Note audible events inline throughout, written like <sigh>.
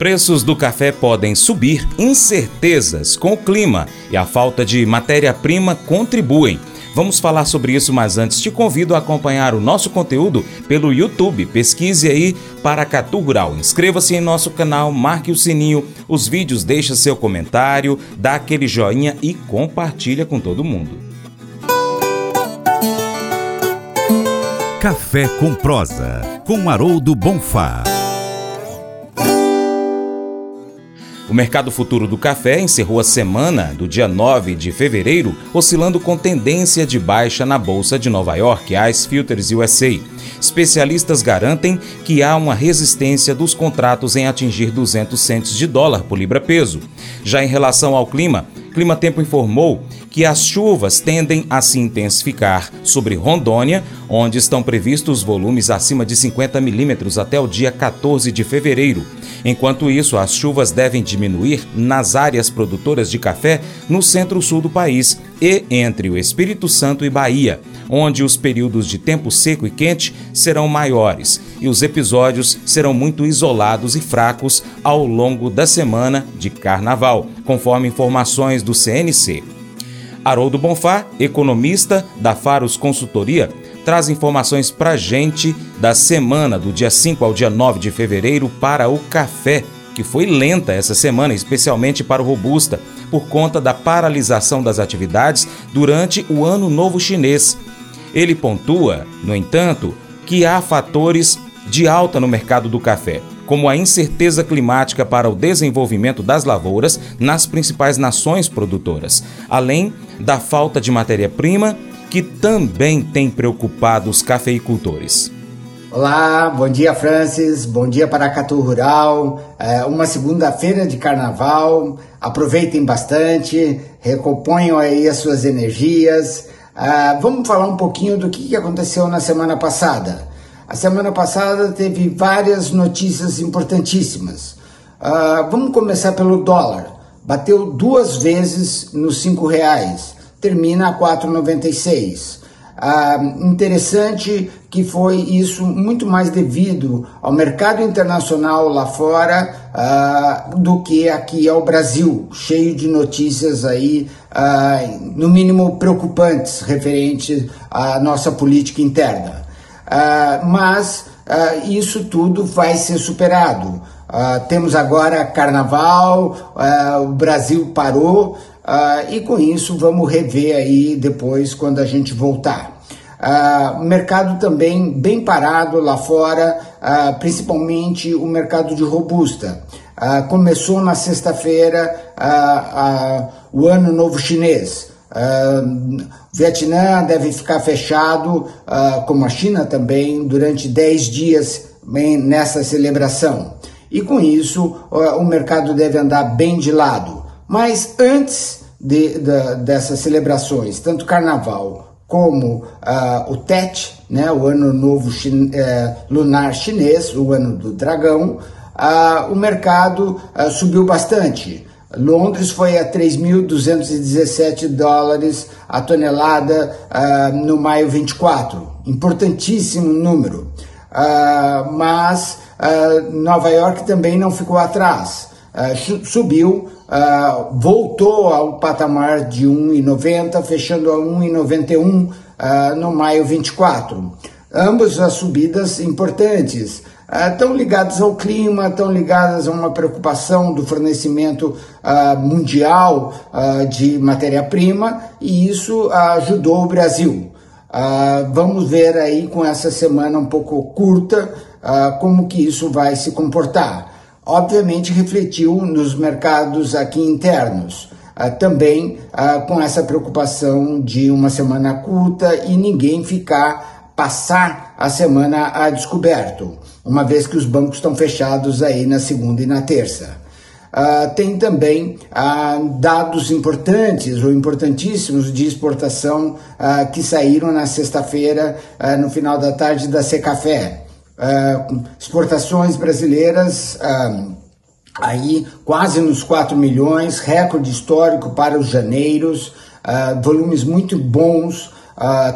Preços do café podem subir, incertezas com o clima e a falta de matéria-prima contribuem. Vamos falar sobre isso, mas antes te convido a acompanhar o nosso conteúdo pelo YouTube. Pesquise aí Paracatu Rural. Inscreva-se em nosso canal, marque o sininho, os vídeos, deixa seu comentário, dá aquele joinha e compartilha com todo mundo. Café com prosa, com Haroldo Bonfá. O mercado futuro do café encerrou a semana do dia 9 de fevereiro oscilando com tendência de baixa na Bolsa de Nova York, Ice Filters USA. Especialistas garantem que há uma resistência dos contratos em atingir 200 centes de dólar por libra-peso. Já em relação ao clima, Clima Tempo informou que as chuvas tendem a se intensificar sobre Rondônia, onde estão previstos volumes acima de 50 milímetros até o dia 14 de fevereiro. Enquanto isso, as chuvas devem diminuir nas áreas produtoras de café no centro-sul do país e entre o Espírito Santo e Bahia, onde os períodos de tempo seco e quente serão maiores e os episódios serão muito isolados e fracos ao longo da semana de carnaval, conforme informações do CNC. Haroldo Bonfá, economista da Faros Consultoria, traz informações para gente da semana do dia 5 ao dia 9 de fevereiro para o café, que foi lenta essa semana, especialmente para o Robusta, por conta da paralisação das atividades durante o Ano Novo Chinês. Ele pontua, no entanto, que há fatores de alta no mercado do café, como a incerteza climática para o desenvolvimento das lavouras nas principais nações produtoras, além da falta de matéria-prima que também tem preocupado os cafeicultores. Olá, bom dia Francis, bom dia Paracatu Rural, é uma segunda-feira de carnaval, aproveitem bastante, recomponham aí as suas energias. Uh, vamos falar um pouquinho do que aconteceu na semana passada. A semana passada teve várias notícias importantíssimas. Uh, vamos começar pelo dólar. Bateu duas vezes nos cinco reais termina a 4,96. Ah, interessante que foi isso muito mais devido ao mercado internacional lá fora ah, do que aqui ao Brasil, cheio de notícias aí, ah, no mínimo preocupantes, referentes à nossa política interna. Ah, mas ah, isso tudo vai ser superado. Ah, temos agora carnaval, o Brasil parou, Uh, e com isso vamos rever aí depois quando a gente voltar. Uh, mercado também bem parado lá fora, uh, principalmente o mercado de robusta. Uh, começou na sexta-feira o ano novo chinês. o Vietnã deve ficar fechado, como a China também, durante 10 dias nessa celebração. E com isso o mercado deve andar bem de lado. Mas antes de, de, dessas celebrações, tanto Carnaval como uh, o Tet, né, o Ano Novo chin, uh, Lunar Chinês, o Ano do Dragão, uh, o mercado ah, subiu bastante. Londres foi a 3.217 dólares a tonelada no maio 24, importantíssimo número. mas Nova York também não ficou atrás. Uh, subiu, uh, voltou ao patamar de 1,90, fechando a 1,91 uh, no maio 24. Ambas as subidas importantes, estão ligadas ao clima, estão ligadas a uma preocupação do fornecimento mundial de matéria-prima e isso ajudou o Brasil. vamos ver aí com essa semana um pouco curta como que isso vai se comportar obviamente refletiu nos mercados aqui internos. Uh, também uh, com essa preocupação de uma semana curta e ninguém ficar passar a semana a descoberto, uma vez que os bancos estão fechados aí na segunda e na terça. Uh, tem também dados importantes ou importantíssimos de exportação que saíram na sexta-feira, no final da tarde, da Secafé. Uh, exportações brasileiras uh, aí quase nos 4 milhões, recorde histórico para os janeiros, uh, volumes muito bons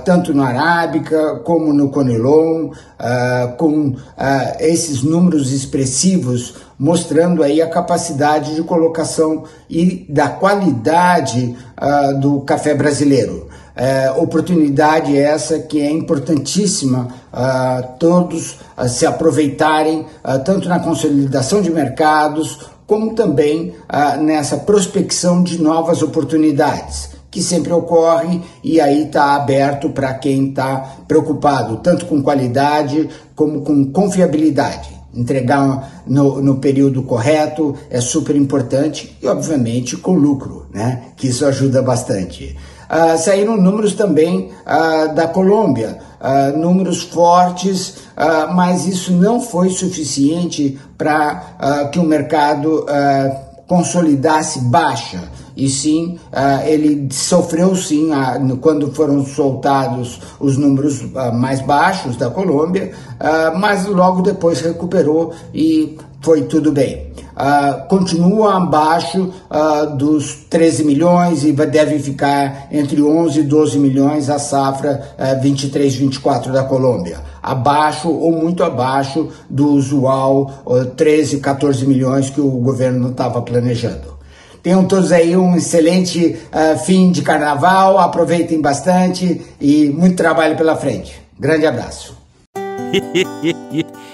tanto no Arábica como no Conilon, com esses números expressivos, mostrando aí a capacidade de colocação e da qualidade do café brasileiro. Oportunidade essa que é importantíssima todos se aproveitarem, tanto na consolidação de mercados, como também nessa prospecção de novas oportunidades que sempre ocorre e aí está aberto para quem está preocupado tanto com qualidade como com confiabilidade. Entregar no, no período correto é super importante e, obviamente, com lucro, né? que isso ajuda bastante. Uh, saíram números também uh, da Colômbia, uh, números fortes, mas isso não foi suficiente para que o mercado consolidasse baixa e sim ele sofreu sim quando foram soltados os números mais baixos da Colômbia, mas logo depois recuperou e foi tudo bem. Continua abaixo dos 13 milhões e deve ficar entre 11 e 12 milhões a safra 23-24 da Colômbia abaixo ou muito abaixo do usual 13, 14 milhões que o governo estava planejando. Tenham todos aí um excelente uh, fim de carnaval, aproveitem bastante e muito trabalho pela frente. Grande abraço. <laughs>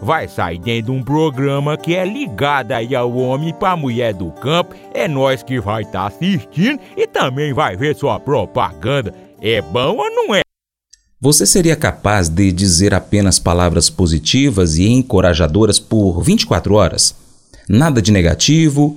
vai sair dentro de um programa que é ligado aí ao homem para mulher do campo. É nós que vai estar tá assistindo e também vai ver sua propaganda. É bom ou não é? Você seria capaz de dizer apenas palavras positivas e encorajadoras por 24 horas? Nada de negativo,